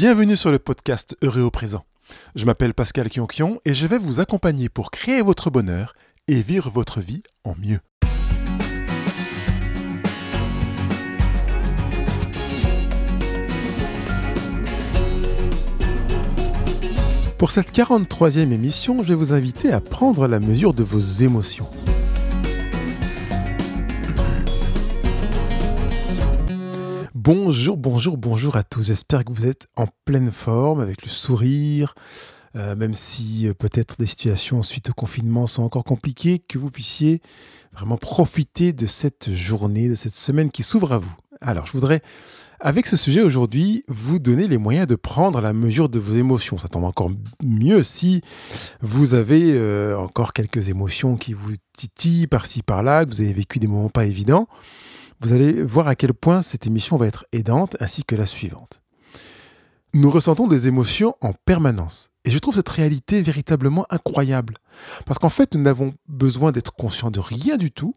Bienvenue sur le podcast Heureux au présent. Je m'appelle Pascal Kionkion et je vais vous accompagner pour créer votre bonheur et vivre votre vie en mieux. Pour cette 43e émission, je vais vous inviter à prendre la mesure de vos émotions. Bonjour, bonjour, bonjour à tous. J'espère que vous êtes en pleine forme, avec le sourire, euh, même si euh, peut-être des situations suite au confinement sont encore compliquées, que vous puissiez vraiment profiter de cette journée, de cette semaine qui s'ouvre à vous. Alors, je voudrais, avec ce sujet aujourd'hui, vous donner les moyens de prendre la mesure de vos émotions. Ça tombe encore mieux si vous avez euh, encore quelques émotions qui vous titillent par-ci par-là, que vous avez vécu des moments pas évidents vous allez voir à quel point cette émission va être aidante ainsi que la suivante. Nous ressentons des émotions en permanence. Et je trouve cette réalité véritablement incroyable. Parce qu'en fait, nous n'avons besoin d'être conscients de rien du tout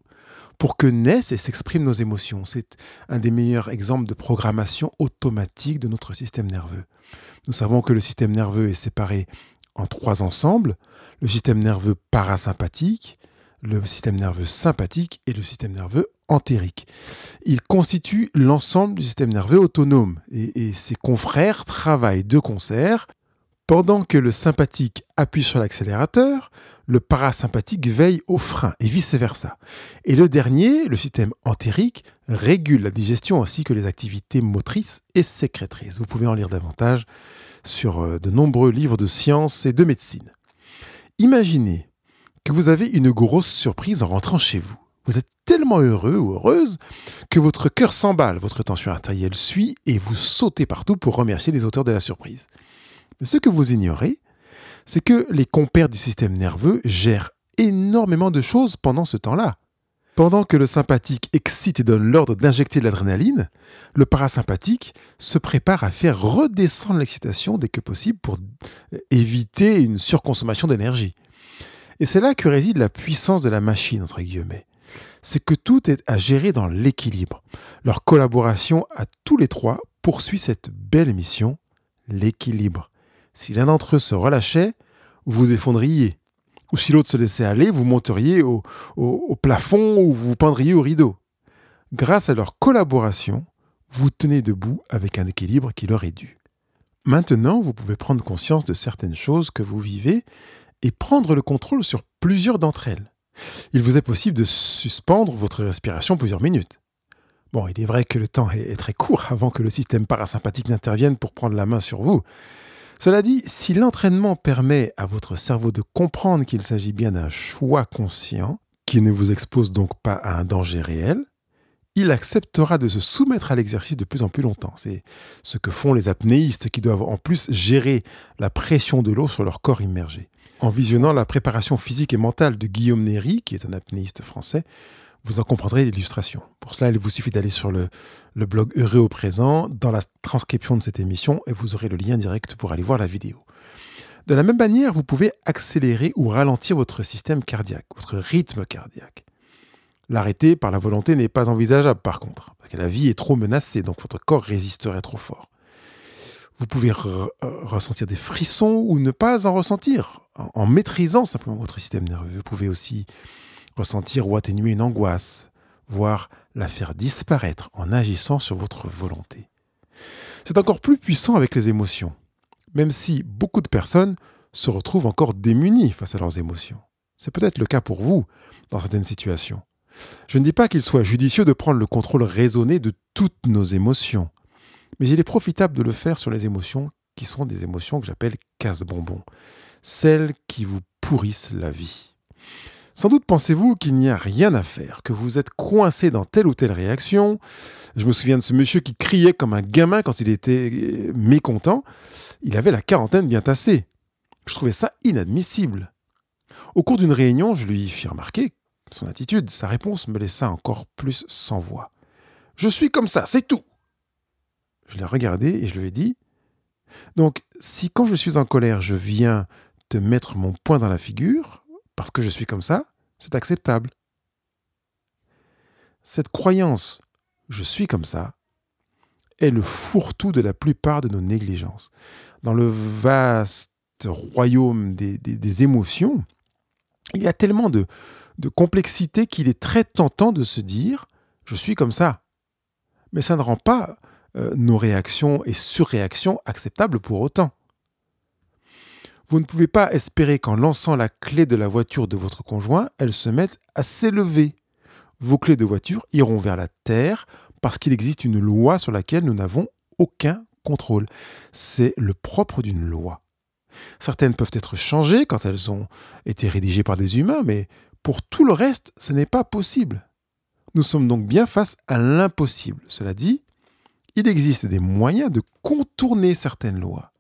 pour que naissent et s'expriment nos émotions. C'est un des meilleurs exemples de programmation automatique de notre système nerveux. Nous savons que le système nerveux est séparé en trois ensembles. Le système nerveux parasympathique, le système nerveux sympathique et le système nerveux entérique. Il constitue l'ensemble du système nerveux autonome et, ses confrères travaillent de concert. Pendant que le sympathique appuie sur l'accélérateur, le parasympathique veille au frein et vice-versa. Et le dernier, le système entérique, régule la digestion ainsi que les activités motrices et sécrétrices. Vous pouvez en lire davantage sur euh, de nombreux livres de sciences et de médecine. Imaginez que vous avez une grosse surprise en rentrant chez vous. Vous êtes tellement heureux ou heureuse que votre cœur s'emballe, votre tension artérielle suit et vous sautez partout pour remercier les auteurs de la surprise. Mais ce que vous ignorez, c'est que les compères du système nerveux gèrent énormément de choses pendant ce temps-là. Pendant que le sympathique excite et donne l'ordre d'injecter de l'adrénaline, le parasympathique se prépare à faire redescendre l'excitation dès que possible pour éviter une surconsommation d'énergie. Et c'est là que réside la puissance de la machine, entre guillemets. C'est que tout est à gérer dans l'équilibre. Leur collaboration à tous les trois poursuit cette belle mission, l'équilibre. Si l'un d'entre eux se relâchait, vous vous effondriez. Ou si l'autre se laissait aller, vous monteriez au, plafond ou vous peindriez au rideau. Grâce à leur collaboration, vous tenez debout avec un équilibre qui leur est dû. Maintenant, vous pouvez prendre conscience de certaines choses que vous vivez et prendre le contrôle sur plusieurs d'entre elles. Il vous est possible de suspendre votre respiration plusieurs minutes. Bon, il est vrai que le temps est très court avant que le système parasympathique n'intervienne pour prendre la main sur vous. Cela dit, si l'entraînement permet à votre cerveau de comprendre qu'il s'agit bien d'un choix conscient, qui ne vous expose donc pas à un danger réel, il acceptera de se soumettre à l'exercice de plus en plus longtemps. C'est ce que font les apnéistes qui doivent en plus gérer la pression de l'eau sur leur corps immergé. En visionnant la préparation physique et mentale de Guillaume Néry, qui est un apnéiste français, vous en comprendrez l'illustration. Pour cela, il vous suffit d'aller sur le, blog Heureux au présent, dans la transcription de cette émission, et vous aurez le lien direct pour aller voir la vidéo. De la même manière, vous pouvez accélérer ou ralentir votre système cardiaque, votre rythme cardiaque. L'arrêter par la volonté n'est pas envisageable par contre, parce que la vie est trop menacée, donc votre corps résisterait trop fort. Vous pouvez euh, ressentir des frissons ou ne pas en ressentir, en, maîtrisant simplement votre système nerveux. Vous pouvez aussi ressentir ou atténuer une angoisse, voire la faire disparaître en agissant sur votre volonté. C'est encore plus puissant avec les émotions, même si beaucoup de personnes se retrouvent encore démunies face à leurs émotions. C'est peut-être le cas pour vous dans certaines situations. Je ne dis pas qu'il soit judicieux de prendre le contrôle raisonné de toutes nos émotions, mais il est profitable de le faire sur les émotions qui sont des émotions que j'appelle casse-bonbons, celles qui vous pourrissent la vie. Sans doute pensez-vous qu'il n'y a rien à faire, que vous êtes coincé dans telle ou telle réaction. Je me souviens de ce monsieur qui criait comme un gamin quand il était euh, mécontent. Il avait la quarantaine bien tassée. Je trouvais ça inadmissible. Au cours d'une réunion, je lui fis remarquer son attitude, sa réponse me laissa encore plus sans voix. Je suis comme ça, c'est tout. Je l'ai regardé et je lui ai dit Donc, si quand je suis en colère, je viens te mettre mon poing dans la figure, parce que je suis comme ça, c'est acceptable. Cette croyance, je suis comme ça, est le fourre-tout de la plupart de nos négligences. Dans le vaste royaume des, émotions, il y a tellement de, complexité qu'il est très tentant de se dire je suis comme ça. Mais ça ne rend pas euh, nos réactions et surréactions acceptables pour autant. Vous ne pouvez pas espérer qu'en lançant la clé de la voiture de votre conjoint, elle se mette à s'élever. Vos clés de voiture iront vers la terre parce qu'il existe une loi sur laquelle nous n'avons aucun contrôle. C'est le propre d'une loi. Certaines peuvent être changées quand elles ont été rédigées par des humains, mais pour tout le reste, ce n'est pas possible. Nous sommes donc bien face à l'impossible. Cela dit, il existe des moyens de contourner certaines lois.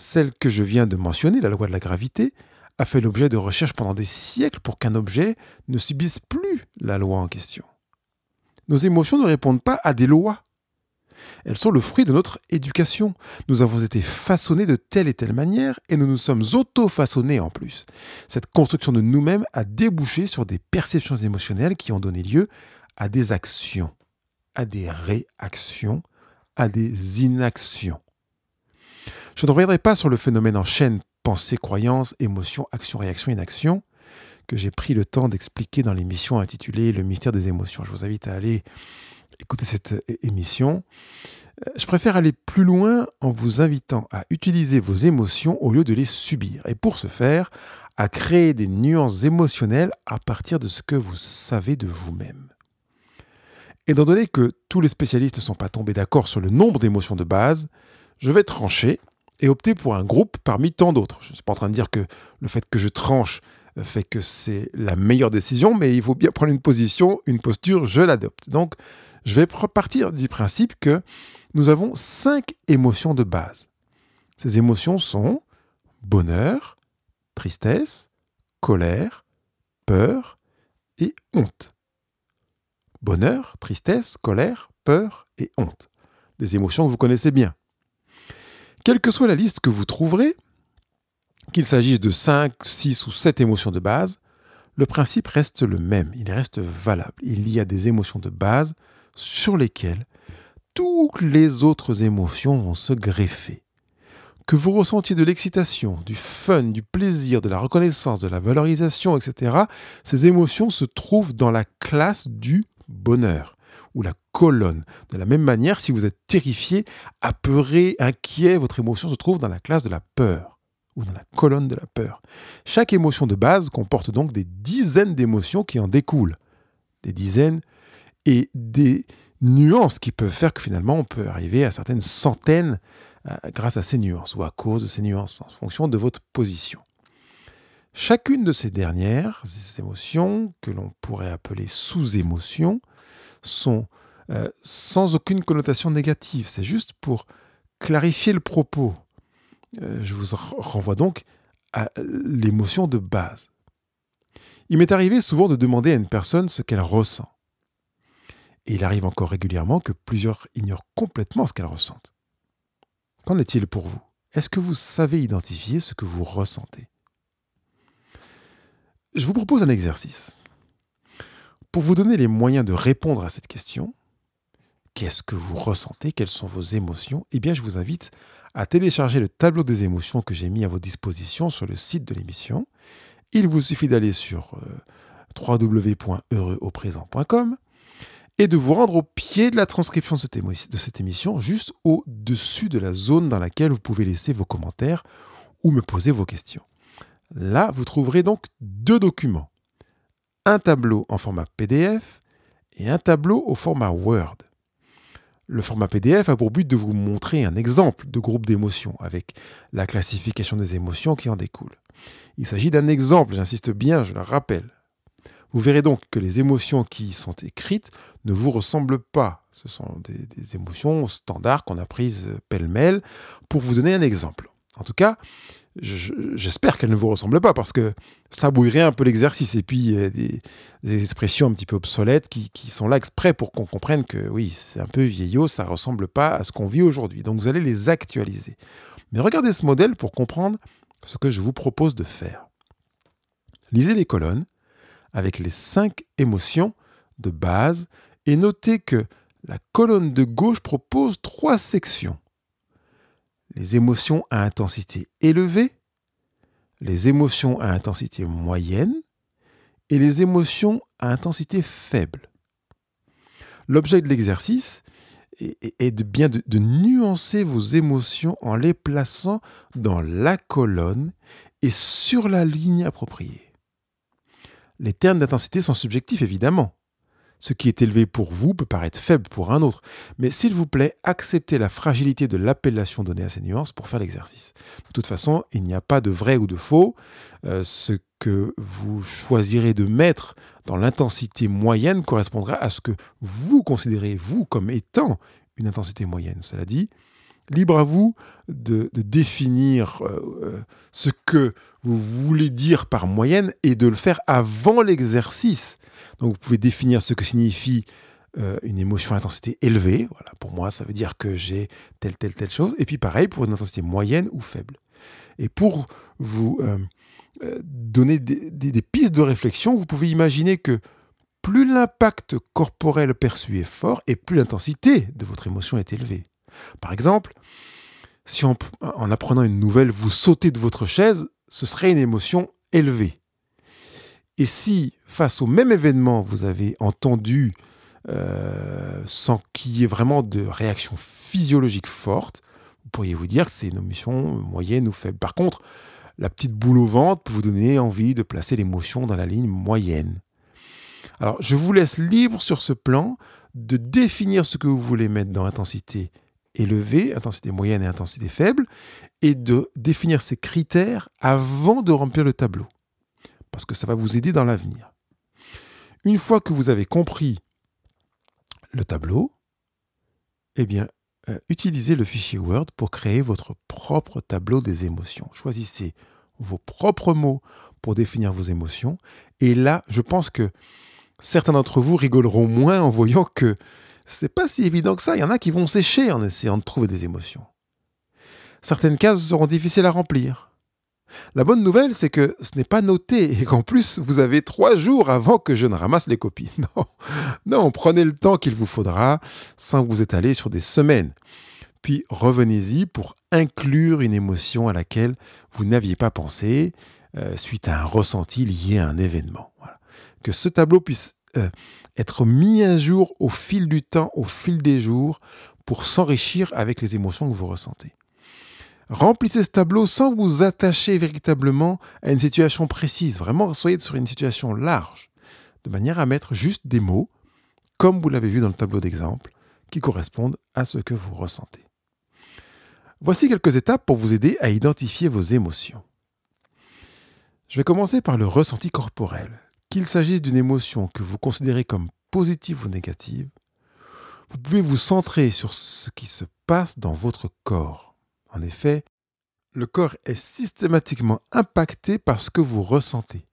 Celle que je viens de mentionner, la loi de la gravité, a fait l'objet de recherches pendant des siècles pour qu'un objet ne subisse plus la loi en question. Nos émotions ne répondent pas à des lois. Elles sont le fruit de notre éducation. Nous avons été façonnés de telle et telle manière et nous nous sommes auto-façonnés en plus. Cette construction de nous-mêmes a débouché sur des perceptions émotionnelles qui ont donné lieu à des actions, à des réactions, à des inactions. Je ne reviendrai pas sur le phénomène en chaîne pensée, croyance, émotion, action, réaction, inaction que j'ai pris le temps d'expliquer dans l'émission intitulée Le mystère des émotions. Je vous invite à aller écouter cette émission. Euh, je préfère aller plus loin en vous invitant à utiliser vos émotions au lieu de les subir. Et pour ce faire, à créer des nuances émotionnelles à partir de ce que vous savez de vous-même. Étant donné que tous les spécialistes ne sont pas tombés d'accord sur le nombre d'émotions de base, je vais trancher et opter pour un groupe parmi tant d'autres. Je ne suis pas en train de dire que le fait que je tranche fait que c'est la meilleure décision, mais il faut bien prendre une position, une posture, je l'adopte. Donc, je vais partir du principe que nous avons cinq émotions de base. Ces émotions sont bonheur, tristesse, colère, peur et honte. Bonheur, tristesse, colère, peur et honte. Des émotions que vous connaissez bien. Quelle que soit la liste que vous trouverez, qu'il s'agisse de 5, 6 ou 7 émotions de base, le principe reste le même, il reste valable. Il y a des émotions de base sur lesquelles toutes les autres émotions vont se greffer. Que vous ressentiez de l'excitation, du fun, du plaisir, de la reconnaissance, de la valorisation, etc., ces émotions se trouvent dans la classe du bonheur ou la colonne. De la même manière, si vous êtes terrifié, apeuré, inquiet, votre émotion se trouve dans la classe de la peur ou dans la colonne de la peur. Chaque émotion de base comporte donc des dizaines d'émotions qui en découlent. Des dizaines et des nuances qui peuvent faire que finalement on peut arriver à certaines centaines euh, grâce à ces nuances ou à cause de ces nuances en fonction de votre position. Chacune de ces dernières, émotions que l'on pourrait appeler sous-émotions, sont euh, sans aucune connotation négative. C'est juste pour clarifier le propos. Euh, je vous renvoie donc à l'émotion de base. Il m'est arrivé souvent de demander à une personne ce qu'elle ressent. Et il arrive encore régulièrement que plusieurs ignorent complètement ce qu'elle ressentent. Qu'en est-il pour vous? Est-ce que vous savez identifier ce que vous ressentez? Je vous propose un exercice. Pour vous donner les moyens de répondre à cette question, qu'est-ce que vous ressentez Quelles sont vos émotions Eh bien, je vous invite à télécharger le tableau des émotions que j'ai mis à votre disposition sur le site de l'émission. Il vous suffit d'aller sur euh, www.heureuxauprésent.com et de vous rendre au pied de la transcription de cette, émission, juste au-dessus de la zone dans laquelle vous pouvez laisser vos commentaires ou me poser vos questions. Là, vous trouverez donc deux documents. Un tableau en format PDF et un tableau au format Word. Le format PDF a pour but de vous montrer un exemple de groupe d'émotions avec la classification des émotions qui en découle. Il s'agit d'un exemple, j'insiste bien, je le rappelle. Vous verrez donc que les émotions qui sont écrites ne vous ressemblent pas. Ce sont des, des émotions standards qu'on a prises pêle-mêle pour vous donner un exemple. En tout cas, j'espère qu'elle ne vous ressemble pas parce que ça bouillerait un peu l'exercice. Et puis, a des, expressions un petit peu obsolètes qui, sont là exprès pour qu'on comprenne que oui, c'est un peu vieillot, ça ne ressemble pas à ce qu'on vit aujourd'hui. Donc, vous allez les actualiser. Mais regardez ce modèle pour comprendre ce que je vous propose de faire. Lisez les colonnes avec les cinq émotions de base et notez que la colonne de gauche propose trois sections. Les émotions à intensité élevée, les émotions à intensité moyenne et les émotions à intensité faible. L'objet de l'exercice est de bien de, de, nuancer vos émotions en les plaçant dans la colonne et sur la ligne appropriée. Les termes d'intensité sont subjectifs évidemment. Ce qui est élevé pour vous peut paraître faible pour un autre, mais s'il vous plaît, acceptez la fragilité de l'appellation donnée à ces nuances pour faire l'exercice. De toute façon, il n'y a pas de vrai ou de faux. Euh, ce que vous choisirez de mettre dans l'intensité moyenne correspondra à ce que vous considérez, vous, comme étant une intensité moyenne. Cela dit, libre à vous de, définir euh, euh, ce que vous voulez dire par moyenne et de le faire avant l'exercice. Donc vous pouvez définir ce que signifie euh, une émotion à intensité élevée. Pour moi, ça veut dire que j'ai telle, telle, telle chose. Et puis pareil pour une intensité moyenne ou faible. Et pour vous euh, euh, donner des, pistes de réflexion, vous pouvez imaginer que plus l'impact corporel perçu est fort et plus l'intensité de votre émotion est élevée. Par exemple, si en, apprenant une nouvelle, vous sautez de votre chaise, ce serait une émotion élevée. Et si, face au même événement, vous avez entendu euh, sans qu'il y ait vraiment de réaction physiologique forte, vous pourriez vous dire que c'est une émotion moyenne ou faible. Par contre, la petite boule au ventre peut vous donner envie de placer l'émotion dans la ligne moyenne. Alors, je vous laisse libre sur ce plan de définir ce que vous voulez mettre dans intensité élevée, intensité moyenne et intensité faible, et de définir ces critères avant de remplir le tableau parce que ça va vous aider dans l'avenir. Une fois que vous avez compris le tableau, eh bien, euh, utilisez le fichier Word pour créer votre propre tableau des émotions. Choisissez vos propres mots pour définir vos émotions. Et là, je pense que certains d'entre vous rigoleront moins en voyant que c'est pas si évident que ça. Il y en a qui vont sécher en essayant de trouver des émotions. Certaines cases seront difficiles à remplir. La bonne nouvelle, c'est que ce n'est pas noté et qu'en plus, vous avez trois jours avant que je ne ramasse les copies. Non, prenez le temps qu'il vous faudra sans vous étaler sur des semaines. Puis revenez-y pour inclure une émotion à laquelle vous n'aviez pas pensé euh, suite à un ressenti lié à un événement. Que ce tableau puisse euh, être mis à jour au fil du temps, au fil des jours, pour s'enrichir avec les émotions que vous ressentez. Remplissez ce tableau sans vous attacher véritablement à une situation précise. Vraiment, soyez sur une situation large, de manière à mettre juste des mots, comme vous l'avez vu dans le tableau d'exemple, qui correspondent à ce que vous ressentez. Voici quelques étapes pour vous aider à identifier vos émotions. Je vais commencer par le ressenti corporel. Qu'il s'agisse d'une émotion que vous considérez comme positive ou négative, vous pouvez vous centrer sur ce qui se passe dans votre corps en effet, le corps est systématiquement impacté par ce que vous ressentez.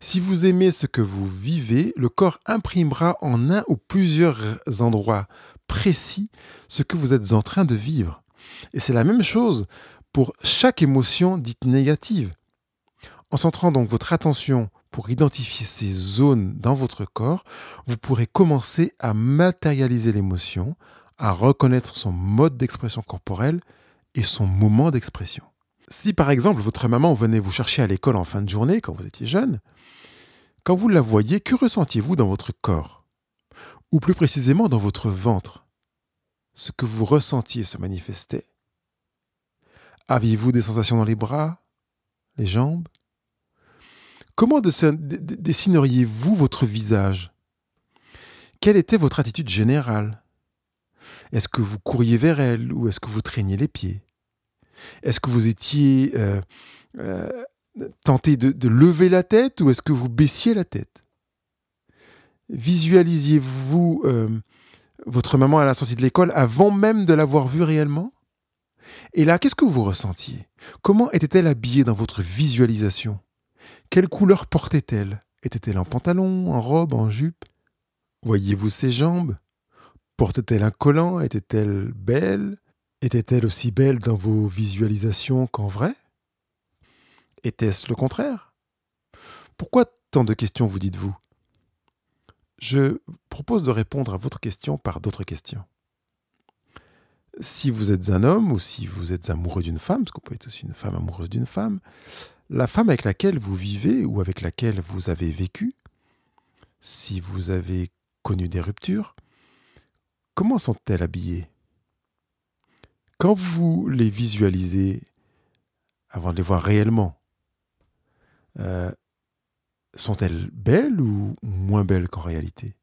Si vous aimez ce que vous vivez, le corps imprimera en un ou plusieurs endroits précis ce que vous êtes en train de vivre. Et c'est la même chose pour chaque émotion dite négative. En centrant donc votre attention pour identifier ces zones dans votre corps, vous pourrez commencer à matérialiser l'émotion, à reconnaître son mode d'expression corporelle et son moment d'expression. Si par exemple votre maman venait vous chercher à l'école en fin de journée quand vous étiez jeune, quand vous la voyiez, que ressentiez-vous dans votre corps? Ou plus précisément dans votre ventre? Ce que vous ressentiez se manifestait? Aviez-vous des sensations dans les bras Les jambes? Comment dessineriez-vous votre visage? Quelle était votre attitude générale? Est-ce que vous couriez vers elle ou est-ce que vous traîniez les pieds? Est-ce que vous étiez euh, euh, tenté de, lever la tête ou est-ce que vous baissiez la tête? Visualisiez-vous euh, votre maman à la sortie de l'école avant même de l'avoir vue réellement? Et là, qu'est-ce que vous ressentiez? Comment était-elle habillée dans votre visualisation? Quelle couleur portait-elle? Était-elle en pantalon, en robe, en jupe? Voyez-vous ses jambes? Portait-elle un collant? Était-elle belle? Était-elle aussi belle dans vos visualisations qu'en vrai? Était-ce le contraire? Pourquoi tant de questions vous dites-vous? Je propose de répondre à votre question par d'autres questions. Si vous êtes un homme ou si vous êtes amoureux d'une femme, parce que vous pouvez être aussi une femme amoureuse d'une femme, la femme avec laquelle vous vivez ou avec laquelle vous avez vécu, si vous avez connu des ruptures, comment sont-elles habillées? Quand vous les visualisez avant de les voir réellement, euh, sont-elles belles ou moins belles qu'en réalité?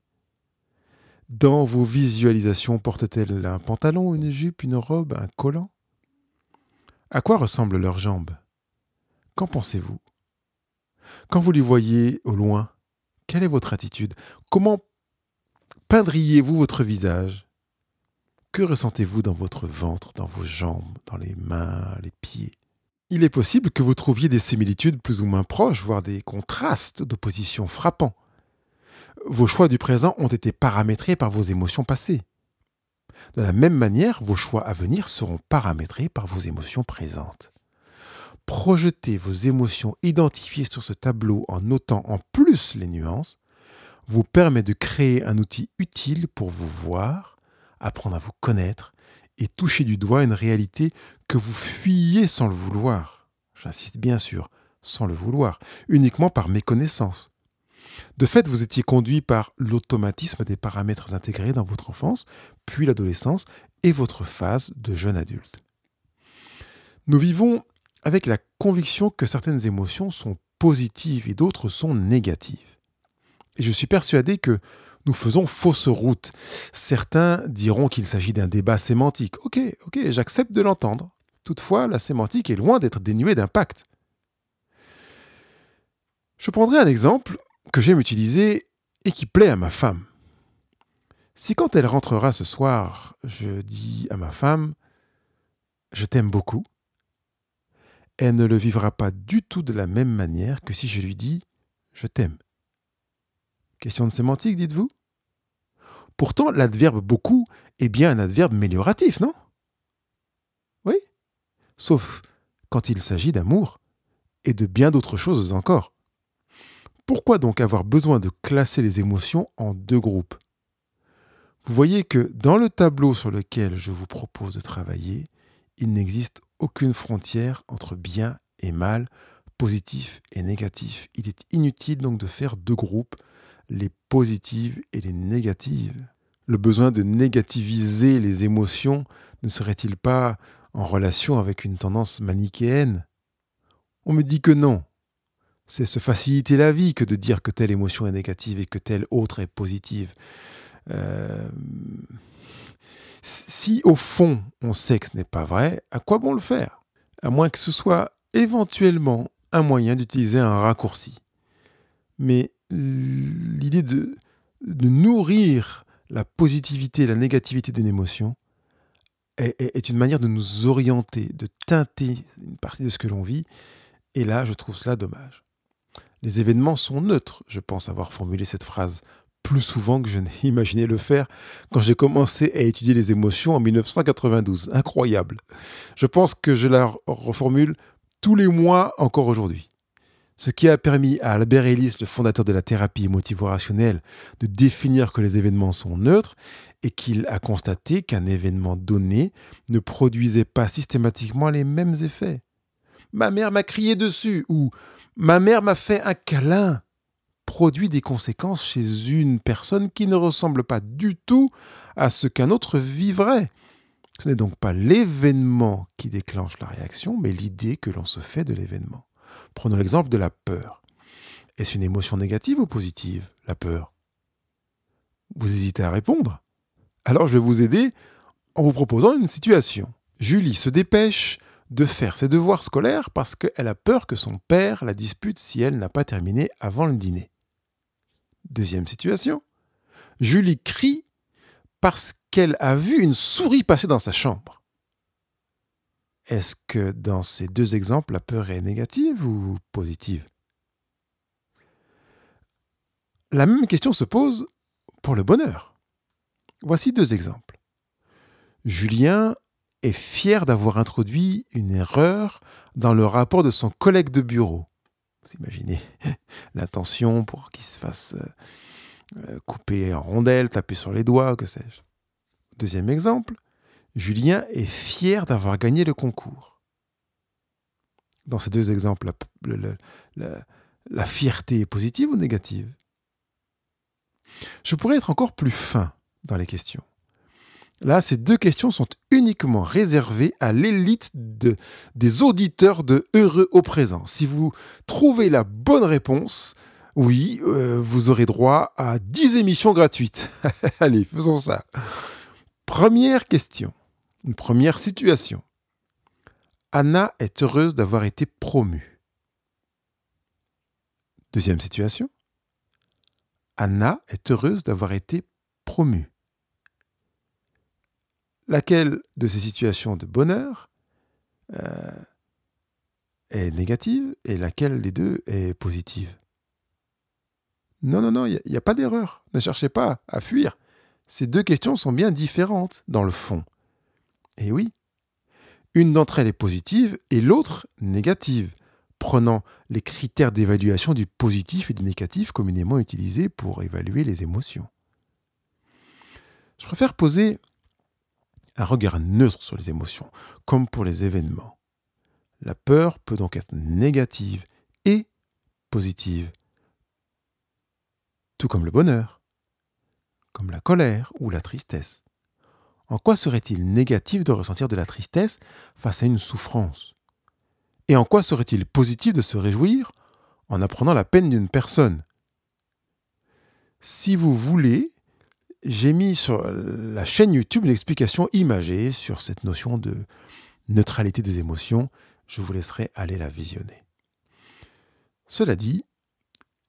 Dans vos visualisations, portent-elles un pantalon, une jupe, une robe, un collant? À quoi ressemblent leurs jambes? Qu'en pensez-vous? Quand vous les voyez au loin, quelle est votre attitude? Comment peindriez-vous votre visage? Que ressentez-vous dans votre ventre, dans vos jambes, dans les mains, les pieds? Il est possible que vous trouviez des similitudes plus ou moins proches, voire des contrastes d'opposition frappants. Vos choix du présent ont été paramétrés par vos émotions passées. De la même manière, vos choix à venir seront paramétrés par vos émotions présentes. Projeter vos émotions identifiées sur ce tableau en notant en plus les nuances vous permet de créer un outil utile pour vous voir, apprendre à vous connaître et toucher du doigt une réalité que vous fuyez sans le vouloir. J'insiste bien sûr, sans le vouloir, uniquement par méconnaissance. De fait, vous étiez conduit par l'automatisme des paramètres intégrés dans votre enfance, puis l'adolescence et votre phase de jeune adulte. Nous vivons avec la conviction que certaines émotions sont positives et d'autres sont négatives. Et je suis persuadé que nous faisons fausse route. Certains diront qu'il s'agit d'un débat sémantique. Ok, ok, j'accepte de l'entendre. Toutefois, la sémantique est loin d'être dénuée d'impact. Je prendrai un exemple que j'aime utiliser et qui plaît à ma femme. Si quand elle rentrera ce soir, je dis à ma femme Je t'aime beaucoup, elle ne le vivra pas du tout de la même manière que si je lui dis Je t'aime. Question de sémantique, dites-vous Pourtant, l'adverbe beaucoup est bien un adverbe mélioratif, non? Oui Sauf quand il s'agit d'amour et de bien d'autres choses encore. Pourquoi donc avoir besoin de classer les émotions en deux groupes? Vous voyez que dans le tableau sur lequel je vous propose de travailler, il n'existe aucune frontière entre bien et mal, positif et négatif. Il est inutile donc de faire deux groupes les positives et les négatives Le besoin de négativiser les émotions ne serait-il pas en relation avec une tendance manichéenne? On me dit que non. C'est se faciliter la vie que de dire que telle émotion est négative et que telle autre est positive. Euh, si au fond on sait que ce n'est pas vrai, à quoi bon le faire? À moins que ce soit éventuellement un moyen d'utiliser un raccourci. Mais l'idée de, nourrir la positivité, la négativité d'une émotion est, une manière de nous orienter, de teinter une partie de ce que l'on vit. Et là, je trouve cela dommage. Les événements sont neutres. Je pense avoir formulé cette phrase plus souvent que je n'ai imaginé le faire quand j'ai commencé à étudier les émotions en 1992. Incroyable. Je pense que je la reformule tous les mois encore aujourd'hui ce qui a permis à Albert Ellis, le fondateur de la thérapie émotivo-rationnelle, de définir que les événements sont neutres et qu'il a constaté qu'un événement donné ne produisait pas systématiquement les mêmes effets. Ma mère m'a crié dessus ou ma mère m'a fait un câlin produit des conséquences chez une personne qui ne ressemble pas du tout à ce qu'un autre vivrait. Ce n'est donc pas l'événement qui déclenche la réaction, mais l'idée que l'on se fait de l'événement. Prenons l'exemple de la peur. Est-ce une émotion négative ou positive, la peur? Vous hésitez à répondre? Alors je vais vous aider en vous proposant une situation. Julie se dépêche de faire ses devoirs scolaires parce qu'elle a peur que son père la dispute si elle n'a pas terminé avant le dîner. Deuxième situation. Julie crie parce qu'elle a vu une souris passer dans sa chambre. Est-ce que dans ces deux exemples, la peur est négative ou positive? La même question se pose pour le bonheur. Voici deux exemples. Julien est fier d'avoir introduit une erreur dans le rapport de son collègue de bureau. Vous imaginez l'intention pour qu'il se fasse euh, couper en rondelles, taper sur les doigts, que sais-je. Deuxième exemple, Julien est fier d'avoir gagné le concours. Dans ces deux exemples, la, fierté est positive ou négative? Je pourrais être encore plus fin dans les questions. Là, ces deux questions sont uniquement réservées à l'élite des auditeurs de Heureux au présent. Si vous trouvez la bonne réponse, oui, euh, vous aurez droit à 10 émissions gratuites. Allez, faisons ça. Première question, une première situation. Anna est heureuse d'avoir été promue. Deuxième situation. Anna est heureuse d'avoir été promue laquelle de ces situations de bonheur euh, est négative et laquelle des deux est positive? Non, non, non, il n'y a, pas d'erreur. Ne cherchez pas à fuir. Ces deux questions sont bien différentes dans le fond. Et oui, une d'entre elles est positive et l'autre négative, prenant les critères d'évaluation du positif et du négatif communément utilisés pour évaluer les émotions. Je préfère poser un regard neutre sur les émotions, comme pour les événements. La peur peut donc être négative et positive, tout comme le bonheur, comme la colère ou la tristesse. En quoi serait-il négatif de ressentir de la tristesse face à une souffrance? Et en quoi serait-il positif de se réjouir en apprenant la peine d'une personne? Si vous voulez, j'ai mis sur la chaîne YouTube une explication imagée sur cette notion de neutralité des émotions. Je vous laisserai aller la visionner. Cela dit,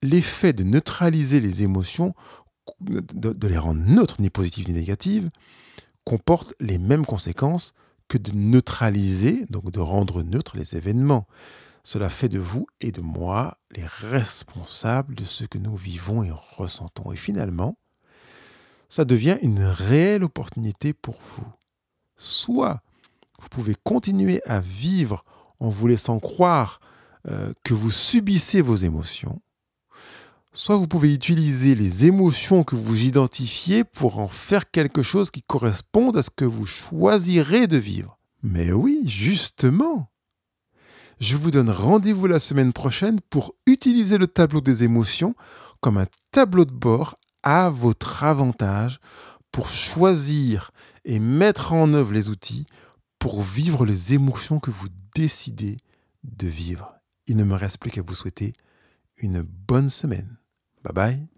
l'effet de neutraliser les émotions, de, les rendre neutres, ni positives ni négatives, comporte les mêmes conséquences que de neutraliser, donc de rendre neutres les événements. Cela fait de vous et de moi les responsables de ce que nous vivons et ressentons. Et finalement, ça devient une réelle opportunité pour vous. Soit vous pouvez continuer à vivre en vous laissant croire euh, que vous subissez vos émotions, soit vous pouvez utiliser les émotions que vous identifiez pour en faire quelque chose qui corresponde à ce que vous choisirez de vivre. Mais oui, justement. Je vous donne rendez-vous la semaine prochaine pour utiliser le tableau des émotions comme un tableau de bord à votre avantage pour choisir et mettre en œuvre les outils pour vivre les émotions que vous décidez de vivre. Il ne me reste plus qu'à vous souhaiter une bonne semaine. Bye bye.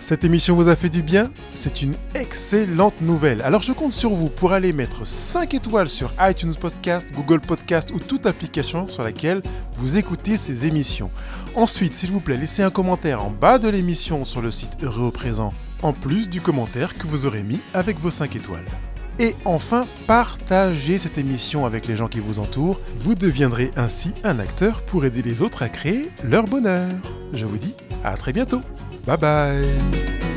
Cette émission vous a fait du bien? C'est une excellente nouvelle. Alors je compte sur vous pour aller mettre 5 étoiles sur iTunes Podcast, Google Podcast ou toute application sur laquelle vous écoutez ces émissions. Ensuite, s'il vous plaît, laissez un commentaire en bas de l'émission sur le site Heureux présent, en plus du commentaire que vous aurez mis avec vos 5 étoiles. Et enfin, partagez cette émission avec les gens qui vous entourent. Vous deviendrez ainsi un acteur pour aider les autres à créer leur bonheur. Je vous dis à très bientôt. Bye bye